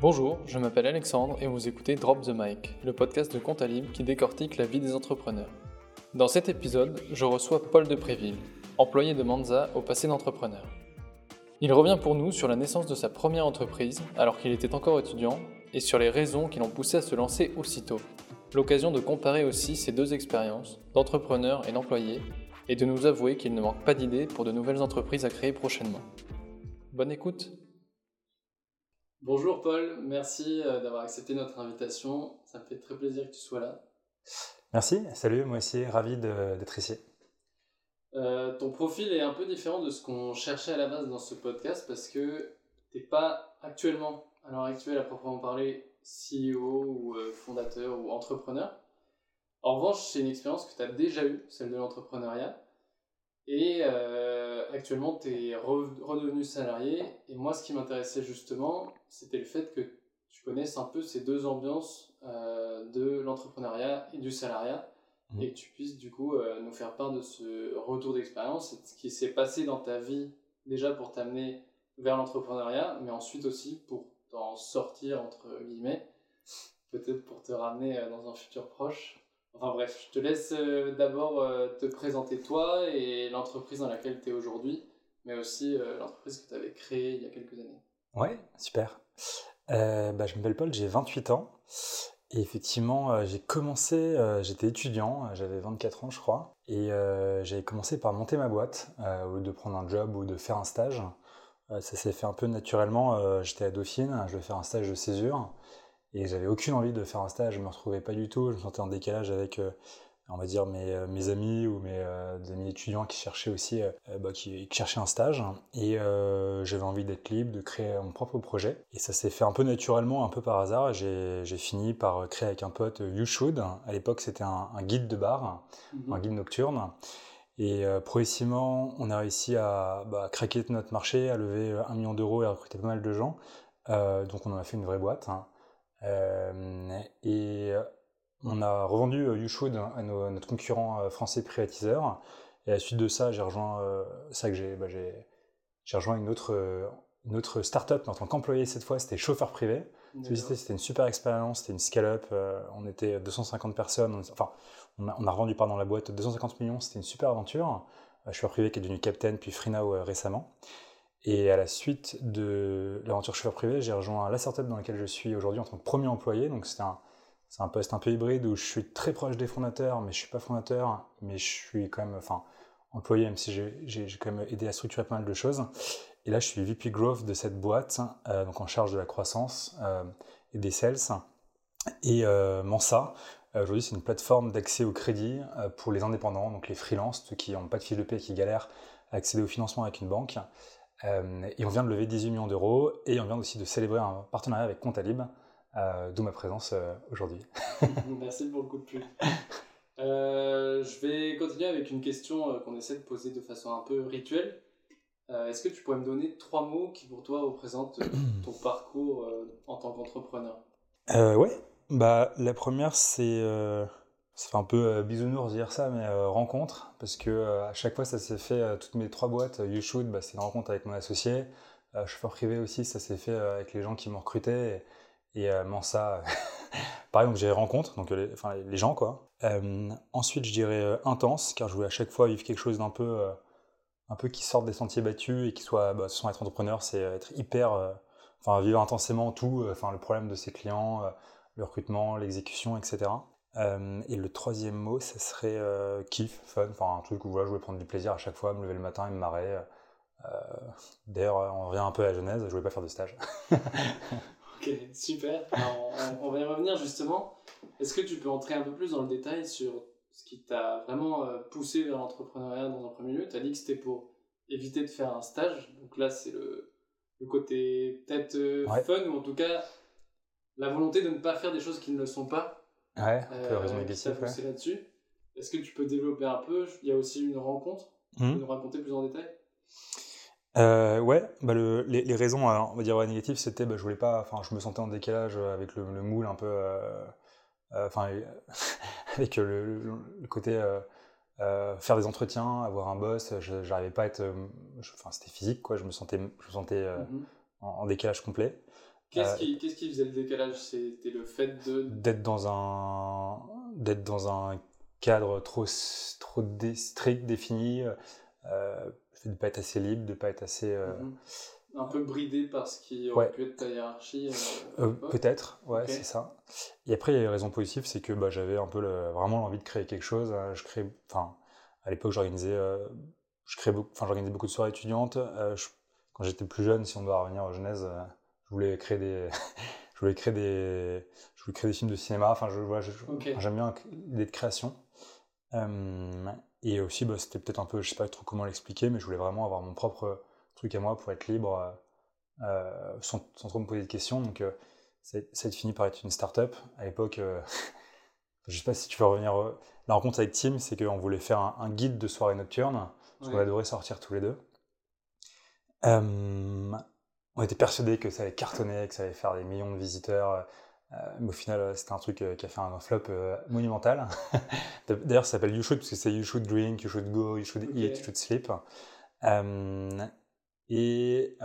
Bonjour, je m'appelle Alexandre et vous écoutez Drop the Mic, le podcast de Compta Libre qui décortique la vie des entrepreneurs. Dans cet épisode, je reçois Paul de Préville, employé de Manza au passé d'entrepreneur. Il revient pour nous sur la naissance de sa première entreprise alors qu'il était encore étudiant et sur les raisons qui l'ont poussé à se lancer aussitôt. L'occasion de comparer aussi ces deux expériences, d'entrepreneur et d'employé, et de nous avouer qu'il ne manque pas d'idées pour de nouvelles entreprises à créer prochainement. Bonne écoute Bonjour Paul, merci euh, d'avoir accepté notre invitation. Ça me fait très plaisir que tu sois là. Merci, salut, moi aussi, ravi d'être ici. Euh, ton profil est un peu différent de ce qu'on cherchait à la base dans ce podcast parce que tu n'es pas actuellement, à l'heure actuelle, à proprement parler, CEO ou euh, fondateur ou entrepreneur. En revanche, c'est une expérience que tu as déjà eue, celle de l'entrepreneuriat. Et actuellement, tu es redevenu salarié. Et moi, ce qui m'intéressait justement, c'était le fait que tu connaisses un peu ces deux ambiances euh, de l'entrepreneuriat et du salariat. Mmh. Et que tu puisses du coup euh, nous faire part de ce retour d'expérience et de ce qui s'est passé dans ta vie déjà pour t'amener vers l'entrepreneuriat, mais ensuite aussi pour t'en sortir, entre guillemets, peut-être pour te ramener euh, dans un futur proche. Enfin bref, je te laisse d'abord te présenter toi et l'entreprise dans laquelle tu es aujourd'hui, mais aussi l'entreprise que tu avais créée il y a quelques années. Ouais, super. Euh, bah, je m'appelle Paul, j'ai 28 ans. Et effectivement, euh, j'ai commencé, euh, j'étais étudiant, j'avais 24 ans je crois, et j'avais commencé par monter ma boîte, ou de prendre un job ou de faire un stage. ça s'est fait un peu naturellement, j'étais à Dauphine, je devais faire un stage de césure, et j'avais aucune envie de faire un stage, je me retrouvais pas du tout, je me sentais en décalage avec on va dire mes, euh, mes amis ou mes euh, amis étudiants qui cherchaient aussi euh, bah, qui, cherchaient un stage. Et j'avais envie d'être libre de créer mon propre projet. Et ça s'est fait un peu naturellement un peu par hasard. J'ai fini par créer avec un pote You Should à l'époque c'était un, guide de bar mhm. un guide nocturne. Et progressivement on a réussi à bah, craquer notre marché à lever un million d'euros et à recruter pas mal de gens. Donc on en a fait une vraie boîte hein. Et on a revendu euh, YouShould à, notre concurrent euh, français privatiseur. Et à la suite de ça, j'ai rejoint, euh, ça que j'ai, bah, j'ai, rejoint une autre, une autre start-up en tant qu'employé cette fois, c'était chauffeur privé. C'était une super expérience, c'était une scale-up. on était 250 personnes, enfin, on a, on a revendu pardon, la boîte 250 millions, c'était une super aventure. chauffeur privé qui est devenu Captain puis Freenow récemment. Et à la suite de l'aventure chauffeur privé, j'ai rejoint la startup dans laquelle je suis aujourd'hui en tant que premier employé. Donc c'était un, c'est un poste un peu hybride où je suis très proche des fondateurs, mais je suis pas fondateur, mais je suis quand même, enfin, employé, même si j'ai quand même aidé à structurer pas mal de choses. Et là, je suis VP Growth de cette boîte, euh, donc en charge de la croissance euh, et des sales. Et euh, Mansa, aujourd'hui, c'est une plateforme d'accès au crédit pour les indépendants, donc les freelances, ceux qui n'ont pas de fiche de paie, qui galèrent à accéder au financement avec une banque. Et on vient de lever 18 millions d'euros et on vient aussi de célébrer un partenariat avec Comptalib euh, d'où ma présence euh, aujourd'hui. Merci pour le coup de pub. Euh, je vais continuer avec une question qu'on essaie de poser de façon un peu rituelle. Est-ce que tu pourrais me donner trois mots qui pour toi représentent ton parcours en tant qu'entrepreneur? Ouais, bah, la première c'est ça fait un peu bisounours dire ça, mais rencontre, parce que à chaque fois ça s'est fait, toutes mes trois boîtes, You Should, bah, c'est une rencontre avec mon associé, chauffeur privé aussi, ça s'est fait avec les gens qui m'ont recruté, et euh, Mansa, pareil, donc j'ai rencontre, donc les, enfin, les gens quoi. Euh, ensuite, je dirais euh, intense, car je voulais à chaque fois vivre quelque chose d'un peu, un peu qui sorte des sentiers battus et qui soit, bah, sans être entrepreneur, c'est être hyper, enfin vivre intensément tout, enfin le problème de ses clients, le recrutement, l'exécution, etc. et le troisième mot, ce serait kiff, fun, enfin un truc où voilà, je voulais prendre du plaisir à chaque fois, me lever le matin et me marrer. D'ailleurs, on revient un peu à la Genèse, je voulais pas faire de stage. Ok, super. on, va y revenir justement. Est-ce que tu peux entrer un peu plus dans le détail sur ce qui t'a vraiment euh, poussé vers l'entrepreneuriat dans un premier lieu? Tu as dit que c'était pour éviter de faire un stage. Donc là, c'est le, côté peut-être euh, fun, ou en tout cas la volonté de ne pas faire des choses qui ne le sont pas. Ouais, peu raison euh, là-dessus. Est-ce que tu peux développer un peu? Il y a aussi une rencontre. Tu peux mmh. nous raconter plus en détail? Euh, ouais, bah les, raisons, on va dire négatives, c'était bah, je voulais pas, enfin je me sentais en décalage avec le, moule un peu, euh, euh, enfin avec le, côté faire des entretiens, avoir un boss, j'arrivais pas à être, enfin c'était physique quoi, je me sentais, je me sentais mmh en, décalage complet. Qu'est-ce qui, qu'est-ce qui faisait le décalage? C'était le fait de d'être dans un d'être dans un cadre trop trop strict défini, euh, de pas être assez libre, de pas être assez mhm. un peu bridé par ce qui aurait pu être ta hiérarchie. Peut-être, ouais, c'est ça. Et après, il y a une raison positive, c'est que bah, j'avais un peu vraiment l'envie de créer quelque chose. Je crée, enfin, à l'époque, j'organisais, je créais, enfin, j'organisais beaucoup de soirées étudiantes. quand j'étais plus jeune, si on doit revenir aux Genèse, je voulais créer des je voulais créer des je voulais créer des films de cinéma. Enfin je, j'aime bien l'idée de création. Euh, et aussi bah, c'était peut-être un peu je sais pas trop comment l'expliquer mais je voulais vraiment avoir mon propre truc à moi pour être libre euh, sans, trop me poser de questions. Donc euh, ça, a fini par être une start-up. À l'époque je sais pas si tu veux revenir la rencontre avec Tim c'est qu'on voulait faire un, guide de soirée nocturne parce qu'on adorait sortir tous les deux on était persuadé que ça allait cartonner, que ça allait faire des millions de visiteurs. Euh, mais au final, euh, c'était un truc euh, qui a fait un flop monumental. D'ailleurs, ça s'appelle You Should, parce que c'est You Should Drink, You Should Go, You Should Eat, You Should Sleep. et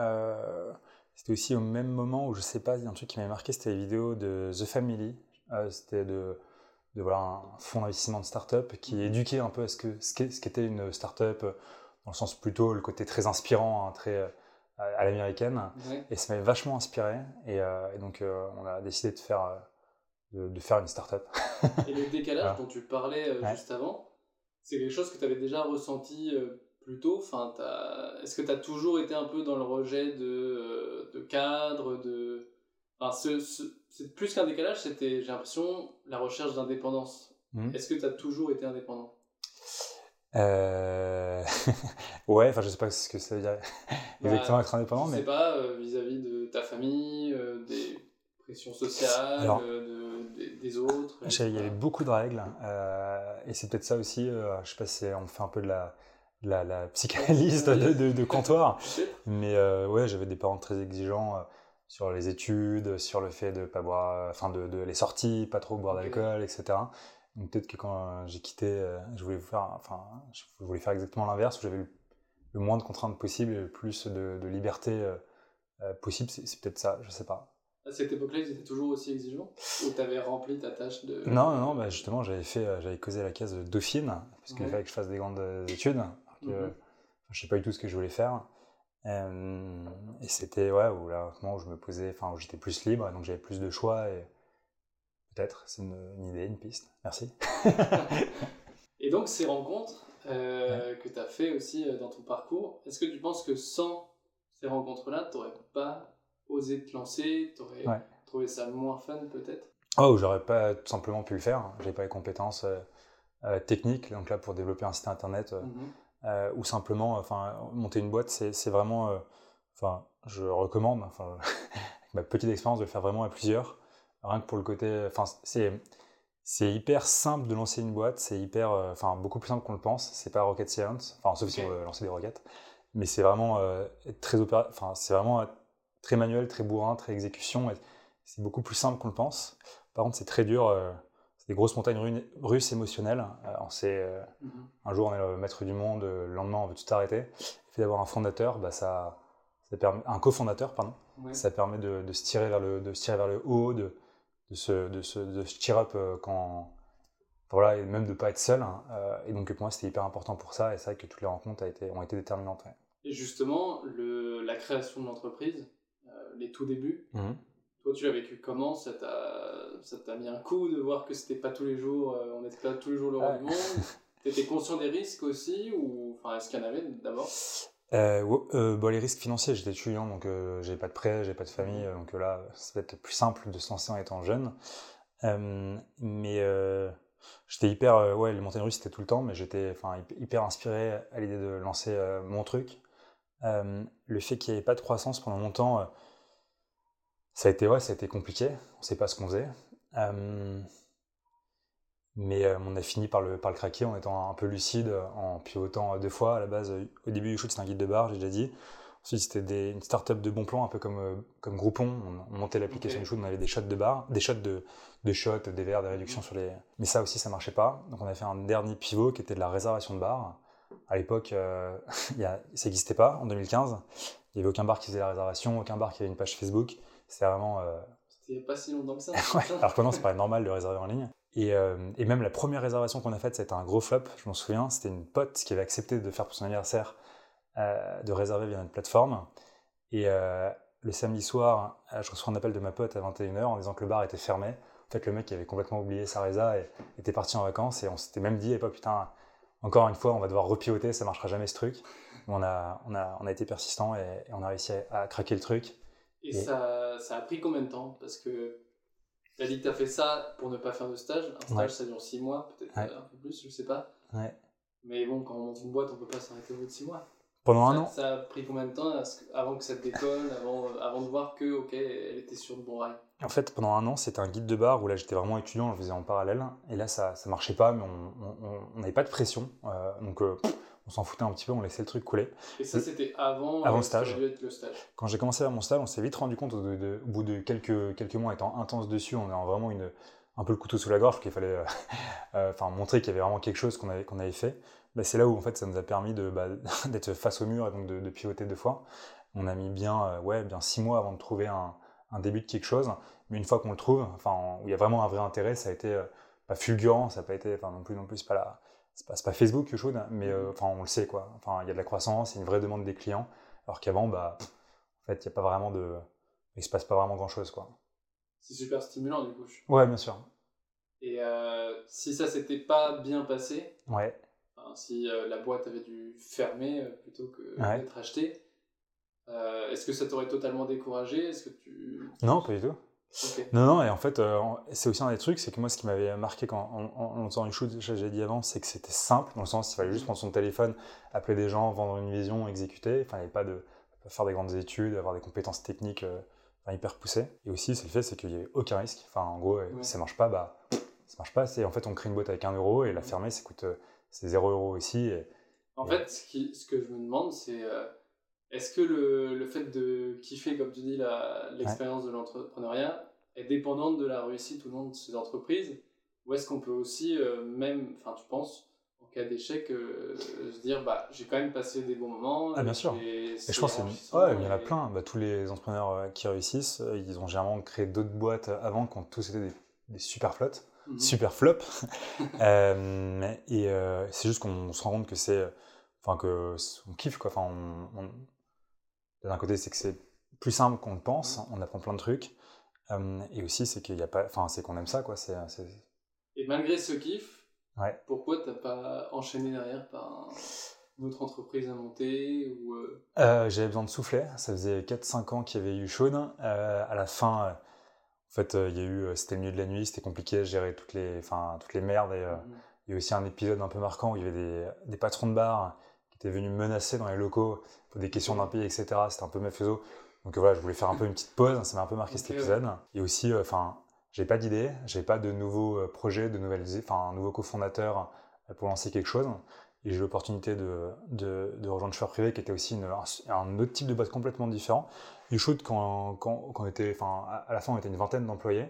c'était aussi au même moment où, je sais pas, il y a un truc qui m'avait marqué, c'était les vidéos de The Family. c'était de, de, voilà, un fonds d'investissement de start-up qui mhm. éduquait un peu à ce qu'était une start-up, dans le sens plutôt le côté très inspirant, hein, très à l'américaine. Et ça m'avait vachement inspiré. Et, euh, donc, euh, on a décidé de faire, euh, de, faire une start-up. et le décalage dont tu parlais juste avant, c'est quelque chose que tu avais déjà ressenti plus tôt? Enfin, Est-ce que tu as toujours été un peu dans le rejet de, de cadre de... Enfin, c'est plus qu'un décalage, c'était, j'ai l'impression, la recherche d'indépendance. Mmh. Est-ce que tu as toujours été indépendant? Euh... ouais, enfin je sais pas ce que ça veut dire exactement être indépendant, je mais. sais pas, euh, vis-à-vis de ta famille, euh, des pressions sociales, de, des, autres. Il y avait beaucoup de règles, et c'est peut-être ça aussi, je sais pas si on fait un peu de la, la, la psychanalyse de, de, de, comptoir, mais ouais, j'avais des parents très exigeants sur les études, sur le fait de pas boire, enfin de, de, les sorties, pas trop boire d'alcool, etc peut-être que quand euh, j'ai quitté, euh, je voulais faire, enfin, je voulais faire exactement l'inverse, où j'avais le, moins de contraintes possible et le plus de, liberté euh, possible. C'est peut-être ça, je sais pas. À cette époque-là, ils étaient toujours aussi exigeants? Ou tu avais rempli ta tâche de. Non, non, non bah justement, j'avais fait, j'avais causé la case de Dauphine, parce qu'il fallait que je fasse des grandes études. Je ne Je sais pas du tout ce que je voulais faire. et c'était, ouais, où là, où je me posais, enfin, où j'étais plus libre, donc j'avais plus de choix. Et, Peut-être, c'est une, idée, une piste. Merci. et donc, ces rencontres euh, que tu as fait aussi euh, dans ton parcours, est-ce que tu penses que sans ces rencontres-là, tu n'aurais pas osé te lancer Tu aurais trouvé ça moins fun peut-être? Oh, j'aurais pas tout simplement pu le faire. J'ai pas les compétences euh, techniques, donc là, pour développer un site internet mhm. ou simplement enfin, monter une boîte, c'est vraiment. Enfin, je recommande, enfin, avec ma petite expérience, de le faire vraiment à plusieurs. Rien que pour le côté. Enfin, c'est. C'est hyper simple de lancer une boîte, c'est hyper, euh, enfin beaucoup plus simple qu'on le pense. C'est pas rocket science, enfin sauf si on veut lancer des roquettes, mais c'est vraiment euh, très opéra... enfin c'est vraiment euh, très manuel, très bourrin, très exécution. C'est beaucoup plus simple qu'on le pense. Par contre, c'est très dur. c'est des grosses montagnes russes émotionnelles. on sait, mm-hmm. un jour on est le maître du monde, le lendemain on veut tout arrêter. Le fait d'avoir un fondateur, bah, ça, ça permet, un cofondateur pardon, ça permet de, de, se tirer vers le, de se tirer vers le haut, de de se, de se, de cheer up euh, quand. Voilà, et même de ne pas être seul. Hein, euh, et donc, pour moi, c'était hyper important pour ça. Et c'est vrai que toutes les rencontres a été, ont été déterminantes. Et justement, le, la création de l'entreprise, euh, les tout débuts, mmh. toi, tu l'as vécu comment? Ça t'a mis un coup de voir que c'était pas tous les jours, on n'était pas tous les jours le roi du monde Tu étais conscient des risques aussi ou enfin, Est-ce qu'il y en avait d'abord? Euh, euh, bon, les risques financiers, j'étais étudiant, donc euh, j'ai pas de prêt, j'ai pas de famille, donc là, ça va être plus simple de se lancer en étant jeune. mais j'étais hyper, ouais, les montagnes russes c'était tout le temps, mais j'étais, hyper inspiré à l'idée de lancer mon truc. le fait qu'il n'y avait pas de croissance pendant longtemps, ça a été, ouais, ça a été compliqué. On sait pas ce qu'on faisait. Mais euh, on a fini par le, par le craquer en étant un peu lucide, en pivotant deux fois. À la base, au début du shoot, c'était un guide de bar, j'ai déjà dit. Ensuite, c'était une start-up de bon plan, un peu comme, euh, comme Groupon. On, montait l'application okay. shoot, on avait des shots de bar, des shots de, de shots, des verres, des réductions sur les. Mais ça aussi, ça marchait pas. Donc, on a fait un dernier pivot qui était de la réservation de bar. à l'époque, euh, ça n'existait pas en 2015. Il n'y avait aucun bar qui faisait la réservation, aucun bar qui avait une page Facebook. C'était vraiment. euh, C'était pas si longtemps que ça. Ouais, alors que maintenant, c'est pas normal de réserver en ligne. Et, euh, et même la première réservation qu'on a faite, c'était un gros flop, je m'en souviens. C'était une pote qui avait accepté de faire pour son anniversaire, euh, de réserver via notre plateforme. Et euh, le samedi soir, je reçois un appel de ma pote à 21h en disant que le bar était fermé. En fait, le mec avait complètement oublié sa résa et était parti en vacances. Et on s'était même dit, eh, pas putain, encore une fois, on va devoir repiloter, ça marchera jamais ce truc. On a, été persistant et, et on a réussi à, craquer le truc. Et Et- ça, ça a pris combien de temps? Parce que tu as dit que tu as fait ça pour ne pas faire de stage. Un stage, Ouais. ça dure 6 mois, peut-être Ouais. euh, un peu plus, je sais pas. Ouais. Mais bon, quand on monte une boîte, on peut pas s'arrêter au bout de 6 mois. Pendant un an, ça a pris combien de temps avant que ça décolle, avant, euh, avant de voir que, ok, elle était sur le bon rail? En fait, pendant un an, c'était un guide de bar où là, j'étais vraiment étudiant, je le faisais en parallèle. Et là, ça ça marchait pas, mais on- n'avait pas de pression. euh, donc, euh, on s'en foutait un petit peu, on laissait le truc couler. Et ça, c'était avant, Avant euh, le stage. le stage. Quand j'ai commencé à mon stage, on s'est vite rendu compte, au, de- au bout de quelques, quelques mois étant intense dessus, on est vraiment une, un peu le couteau sous la gorge, qu'il fallait euh, euh, enfin, montrer qu'il y avait vraiment quelque chose qu'on avait, qu'on avait fait. Bah, c'est là où en fait, ça nous a permis de, bah, d'être face au mur et donc de, de pivoter deux fois. On a mis bien, euh, ouais, bien six mois avant de trouver un, un début de quelque chose. Mais une fois qu'on le trouve, enfin, où il y a vraiment un vrai intérêt, ça a été euh, pas fulgurant, ça n'a pas été, enfin non plus, non plus, pas la, c'est pas, pas Facebook que chaude, mais euh, enfin, on le sait quoi. Enfin, il y a de la croissance, il y a une vraie demande des clients, alors qu'avant, bah, en fait, il n'y a pas vraiment de, il se passe pas vraiment grand chose quoi. C'est super stimulant, du coup. Ouais, bien sûr. Et euh, si ça s'était pas bien passé, Ouais. Si euh, la boîte avait dû fermer plutôt que Ouais. d'être achetée, est-ce que ça t'aurait totalement découragé? Est-ce que tu... Non, pas du tout. Non, non, et en fait, euh, c'est aussi un des trucs, c'est que moi, ce qui m'avait marqué quand, en, en, faisant une shoot, j'ai dit avant, c'est que c'était simple, dans le sens il fallait juste prendre son téléphone, appeler des gens, vendre une vision, exécuter. Enfin, il n'y avait pas de faire des grandes études, avoir des compétences techniques euh, hyper poussées. Et aussi, c'est le fait, c'est qu'il n'y avait aucun risque. Enfin, en gros, Ouais. si ça marche pas, bah, ça marche pas. C'est en fait, on crée une boîte avec un euro et la fermer, ça coûte euh, c'est 0 euro ici. Et, En fait, ce, qui, ce que je me demande, c'est est-ce que le, le fait de kiffer, comme tu dis, l'expérience de l'entrepreneuriat est dépendante de la réussite ou non de ces entreprises? Ou est-ce qu'on peut aussi, euh, même, enfin, tu penses, en cas d'échec, euh, se dire, bah, j'ai quand même passé des bons moments Ah, bien sûr. et je pense qu'il ouais, y en a plein. Bah, tous les entrepreneurs euh, qui réussissent, ils ont généralement créé d'autres boîtes avant quand tous étaient des, des super flottes, Mhm. super flop. Euh, et c'est juste qu'on se rend compte que c'est, enfin que on kiffe quoi. Enfin, on- on- d'un côté c'est que c'est plus simple qu'on le pense, on apprend plein de trucs. Euh, et aussi c'est qu'il y a pas, enfin c'est qu'on aime ça quoi. C'est, c'est- Et malgré ce kiff, Ouais. pourquoi t'as pas enchaîné derrière par un- une autre entreprise à monter ou euh, Euh, J'avais besoin de souffler. Ça faisait 4-5 ans qu'il y avait eu Chaude. Euh, à la fin, euh, en fait, euh, il y a eu, euh, c'était le milieu de la nuit, c'était compliqué à gérer toutes les, enfin, toutes les merdes. Et, euh, mhm. il y a aussi un épisode un peu marquant où il y avait des, des patrons de bar qui étaient venus me menacer dans les locaux pour des questions d'impayés, etc. C'était un peu mafieux. Donc voilà, je voulais faire un peu une petite pause. Ça m'a un peu marqué cet Ok, ouais. épisode. Et aussi, euh, enfin, j'avais pas d'idée, j'avais pas de nouveaux euh, projets, de nouvelles, enfin, un nouveau cofondateur euh, pour lancer quelque chose. Et j'ai eu l'opportunité de, de, de rejoindre Chauffeur Privé, qui était aussi une- un, autre type de boîte complètement différent. YouShoot, quand, quand, quand on était, enfin, à la fin, on était une vingtaine d'employés.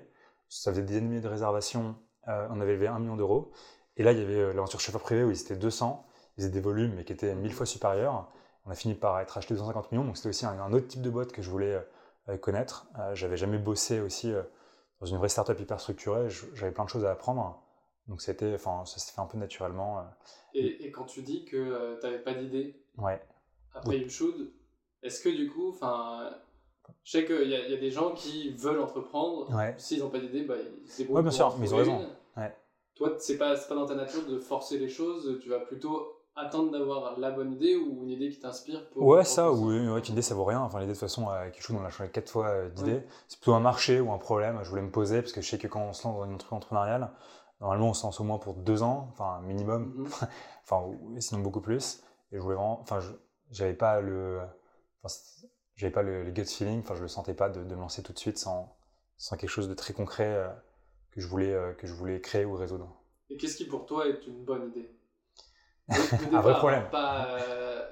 Ça faisait des milliers de réservations. Euh, on avait levé un million d'euros. Et là, il y avait l'aventure Chauffeur Privé où ils étaient 200. Ils faisaient des volumes, mais qui étaient mille fois supérieurs. On a fini par être acheté 250 millions. Donc, c'était aussi un, un autre type de boîte que je voulais euh, connaître. Euh, J'avais jamais bossé aussi euh, dans une vraie startup hyper structurée. J'avais plein de choses à apprendre. Donc, c'était, enfin, ça s'est fait un peu naturellement. euh. et, et quand tu dis que tu t'avais pas d'idée Ouais. après YouShould, est-ce que du coup, enfin, je sais qu'il y, y a des gens qui veulent entreprendre, Ouais. s'ils n'ont pas d'idée, bah, se débrouillent Ouais, bien sûr, mais ils ont raison. une. Ouais. Toi, c'est pas, c'est pas dans ta nature de forcer les choses, tu vas plutôt attendre d'avoir la bonne idée ou une idée qui t'inspire pour. Ouais, ça, ou une ouais, idée, ça vaut rien. Enfin, l'idée, de toute façon, euh, quelque chose, on l'a changé quatre fois euh, d'idée. C'est plutôt un marché ou un problème. Je voulais me poser parce que je sais que quand on se lance dans une entreprise entrepreneuriale, normalement, on se lance au moins pour deux ans, enfin, minimum, Mhm. enfin, sinon beaucoup plus. Et je voulais vraiment, enfin, je- j'avais pas le, enfin, j'avais pas le, le gut feeling, enfin, je le sentais pas de, de me lancer tout de suite sans, sans quelque chose de très concret euh, que je voulais, euh, que je voulais créer ou résoudre. Et qu'est-ce qui pour toi est une bonne idée? Un vrai problème. Pas, euh,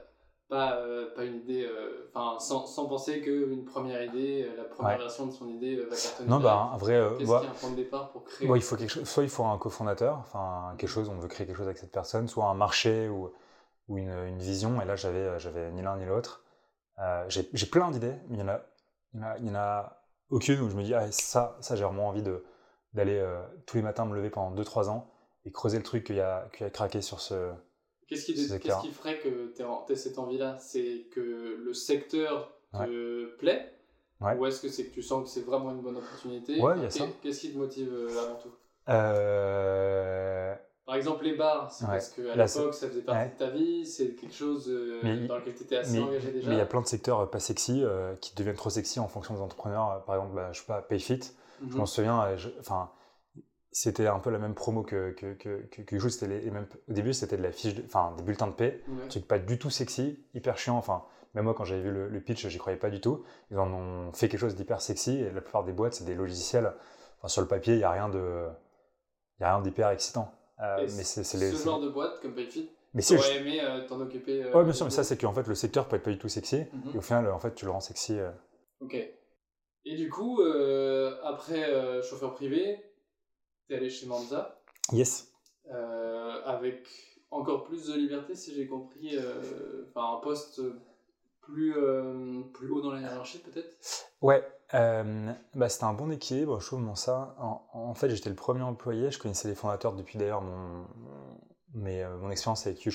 pas, euh, pas une idée, euh, enfin, sans, sans penser qu'une première idée, la première Ouais. version de son idée va cartonner. Non, bah, un vrai, Qu'est-ce bah, un point de départ pour créer il faut quelque chose, soit il faut un cofondateur, enfin quelque chose, on veut créer quelque chose avec cette personne, soit un marché ou ou une, une vision. Et là, j'avais, j'avais ni l'un ni l'autre. Euh, j'ai, j'ai plein d'idées, mais il y en a, il y en a, il y en a aucune où je me dis, ah, ça, ça j'ai vraiment envie de, d'aller euh, tous les matins me lever pendant 2-3 ans et creuser le truc qu'il y a, qu'il y a craqué sur ce. Qu'est-ce qui, ferait que tu aies cette envie-là? C'est que le secteur te plaît? Ouais. Ou est-ce que c'est que tu sens que c'est vraiment une bonne opportunité? Ouais, il y a Qu'est- ça. Qu'est-ce qui te motive euh, avant tout? Euh, Par exemple, les bars, c'est Ouais. parce qu'à l'époque, ça faisait partie de ta vie, c'est quelque chose euh, Mais dans lequel tu étais assez mais engagé mais déjà. il y a plein de secteurs pas sexy euh, qui deviennent trop sexy en fonction des entrepreneurs. Par exemple, bah, je sais pas, Payfit. Mhm. Je m'en souviens, enfin, c'était un peu la même promo que que que, que, que c'était les, les mêmes- au début c'était de la fiche, de- enfin des bulletins de paie, Ouais. truc pas du tout sexy, hyper chiant. Enfin, même moi quand j'avais vu le, le pitch, j'y croyais pas du tout. Ils en ont fait quelque chose d'hyper sexy et la plupart des boîtes c'est des logiciels. Enfin, sur le papier, il y a rien de, y a rien d'hyper excitant. Euh, mais c'est ce genre de boîte comme Payfit, Mais si, je- aimé euh, t'en occuper. euh, Ouais, bien sûr, mais ça, c'est qu'en fait, le secteur peut être pas du tout sexy. Mhm. Et au final, en fait, tu le rends sexy. euh. Ok. Et du coup, euh, après euh, chauffeur privé, t'es allé chez Manza Yes. euh, avec encore plus de liberté, si j'ai compris. euh, Enfin, un poste plus, euh, plus haut dans la hiérarchie, peut-être? Ouais, bah, c'était un bon équilibre, je trouve, ça. En, en fait, j'étais le premier employé. Je connaissais les fondateurs depuis d'ailleurs mon, mais, euh, mon expérience avec.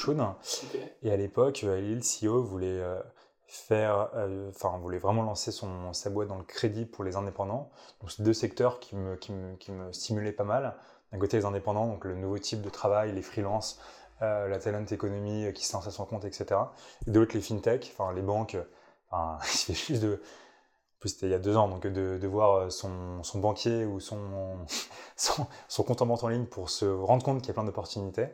Ok. Et à l'époque, euh, le CEO, voulait euh, faire, euh, enfin, voulait vraiment lancer son, sa boîte dans le crédit pour les indépendants. Donc, c'est deux secteurs qui me, qui, me, qui me stimulaient pas mal. D'un côté, les indépendants, donc le nouveau type de travail, les freelances, euh, la talent économie euh, qui se lance à son compte, etc. Et de l'autre, les fintech, enfin, les banques. Enfin, il juste de. En plus, c'était il y a deux ans, donc de, de voir son, son banquier ou son, son, son compte en banque en ligne pour se rendre compte qu'il y a plein d'opportunités.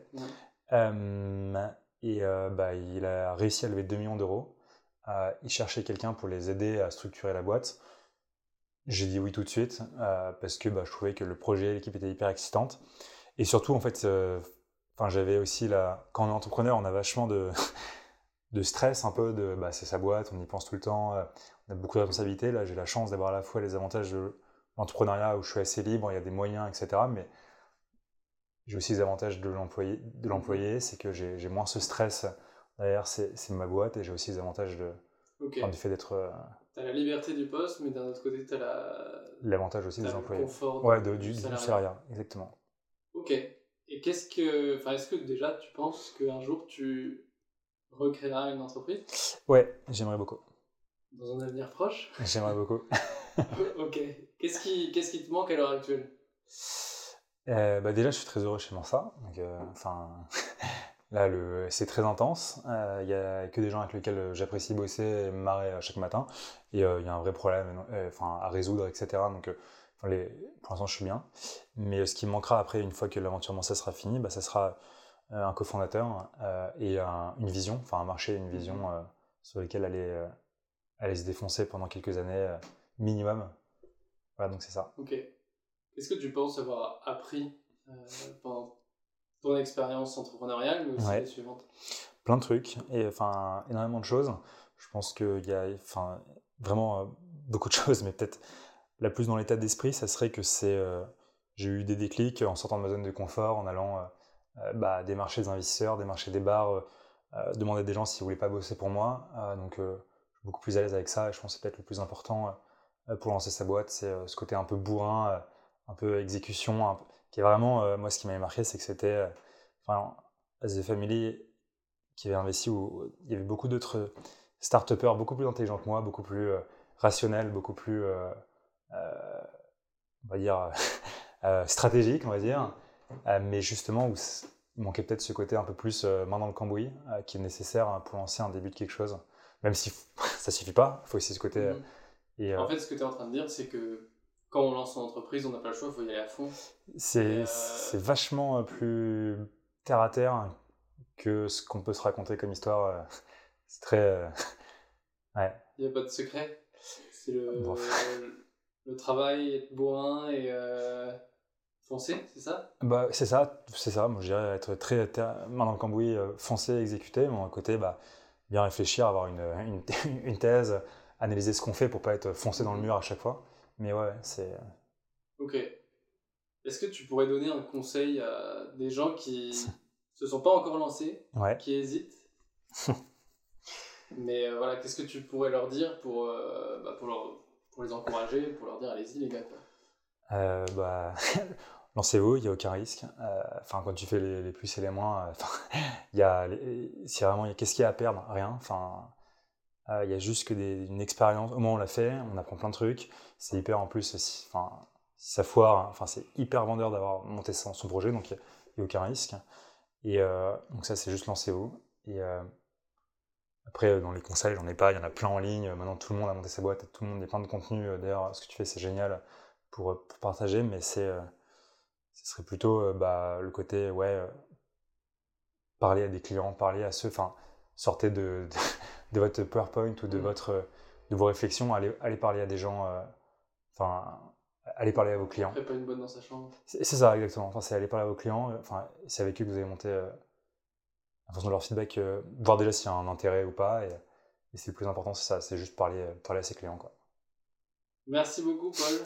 Euh, et bah, il a réussi à lever 2 millions d'euros. Euh, il cherchait quelqu'un pour les aider à structurer la boîte. J'ai dit oui tout de suite euh, parce que bah, je trouvais que le projet, l'équipe était hyper excitante. Et surtout, en fait, euh, enfin, j'avais aussi la... quand on est entrepreneur, on a vachement de, stress un peu. De, bah, c'est sa boîte, on y pense tout le temps. euh, on a beaucoup de responsabilités. Là, j'ai la chance d'avoir à la fois les avantages de l'entrepreneuriat où je suis assez libre, il y a des moyens, etc. Mais j'ai aussi les avantages de l'employé, c'est que j'ai moins ce stress derrière, c'est ma boîte, et j'ai aussi les avantages de, Ok. enfin, du fait d'être euh, T'as la liberté du poste, mais d'un autre côté, t'as la... l'avantage aussi des le employés. confort Ouais, de- du, du salariat. salariat, exactement. Ok. Et qu'est-ce que. Enfin, est-ce que déjà tu penses qu'un jour tu recréeras une entreprise? Ouais, j'aimerais beaucoup. dans un avenir proche? J'aimerais beaucoup. Ok. Qu'est-ce qui, qu'est-ce qui te manque à l'heure actuelle? Euh, bah déjà, je suis très heureux chez Mansa. Donc, euh, enfin, là, le, c'est très intense. Euh, Il y a que des gens avec lesquels j'apprécie bosser et me marrer euh, chaque matin. Et euh, il y a un vrai problème euh, enfin, à résoudre, etc. Donc, euh, les, pour l'instant, je suis bien. Mais euh, ce qui me manquera après, une fois que l'aventure Mansa sera finie, bah, ça sera euh, un cofondateur euh, et un- une vision, enfin un marché, une vision euh, sur lequel aller, euh, aller se défoncer pendant quelques années euh, minimum. Voilà, donc c'est ça. Ok. Qu'est-ce que tu penses avoir appris euh, pendant ton expérience entrepreneuriale, mais aussi Ouais. les suivantes plein de trucs et enfin énormément de choses. Je pense qu'il y a enfin vraiment euh, beaucoup de choses, mais peut-être la plus dans l'état d'esprit, ça serait que c'est euh, j'ai eu des déclics en sortant de ma zone de confort, en allant euh, euh, bah, démarcher des investisseurs, démarcher des bars, demander à des gens s'ils voulaient pas bosser pour moi. Donc je suis beaucoup plus à l'aise avec ça et je pense que c'est peut-être le plus important pour lancer sa boîte, c'est ce côté un peu bourrin, un peu exécution, un peu- qui est vraiment euh, moi ce qui m'avait marqué, c'est que c'était euh, enfin As the Family qui avait investi où il y avait beaucoup d'autres start-upers beaucoup plus intelligents que moi, beaucoup plus euh, rationnels, beaucoup plus, on va dire, stratégiques, on va dire, mais justement où il manquait peut-être ce côté un peu plus main dans le cambouis qui est nécessaire hein, pour lancer un début de quelque chose. Même si ça suffit pas, il faut aussi ce côté. et, euh, En fait, ce que tu es en train de dire, c'est que quand on lance son entreprise, on n'a pas le choix, il faut y aller à fond. c'est euh, vachement euh, plus terre à terre que ce qu'on peut se raconter comme histoire. euh, C'est très. ouais. Il n'y a pas de secret. C'est le, Bon. le travail, être bourrin et euh, foncer, c'est ça? Bah, c'est ça, c'est ça. Moi, je dirais être très main dans le cambouis, foncer, exécuter. Mais d'un côté, bah, bien réfléchir, avoir une, une, une thèse, analyser ce qu'on fait pour pas être foncé dans le mur à chaque fois. Mais ouais, c'est. Ok. Est-ce que tu pourrais donner un conseil à des gens qui se sont pas encore lancés, Ouais. qui hésitent Mais euh, voilà, qu'est-ce que tu pourrais leur dire pour, euh, bah, pour, leur- pour les encourager, pour leur dire allez-y les gars. Euh, bah, lancez-vous, il n'y a aucun risque. Euh, Enfin, quand tu fais les, les plus et les moins, euh, il y a, c'est vraiment, qu'est-ce qu'il y a à perdre? Rien. Enfin, euh, il y a juste que des, une expérience. Au moins, on l'a fait, on apprend plein de trucs. C'est hyper en plus, si, enfin, ça foire, enfin, c'est hyper vendeur d'avoir monté son, son projet, donc il n'y a, aucun risque. Et euh, donc ça, c'est juste lancez-vous. Euh, après, euh, dans les conseils, j'en ai pas, il y en a plein en ligne. Maintenant, tout le monde a monté sa boîte, tout le monde, a plein de contenu. Euh, D'ailleurs, ce que tu fais, c'est génial pour, euh, partager, mais c'est, euh, ce serait plutôt euh, bah, le côté, ouais, euh, parler à des clients, parler à ceux, enfin, sortez de, de votre PowerPoint ou de, Mm. votre, de vos réflexions, allez, allez parler à des gens, euh, enfin, allez parler à vos clients. Après pas une bonne dans sa chambre. C'est ça, exactement. Enfin, c'est aller parler à vos clients. euh, Enfin, c'est avec eux que vous allez monter, euh, en fonction de leur feedback, euh, voir déjà s'il y a un intérêt ou pas. Et, et c'est le plus important, c'est ça, c'est juste parler, parler à ses clients. Quoi. Merci beaucoup Paul.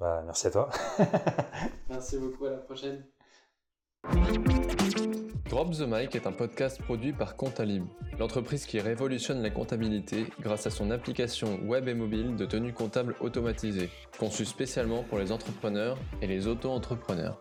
Bah, merci à toi. Merci beaucoup, à la prochaine. Drop the Mic est un podcast produit par Comptalib, l'entreprise qui révolutionne la comptabilité grâce à son application web et mobile de tenue comptable automatisée, conçue spécialement pour les entrepreneurs et les auto-entrepreneurs.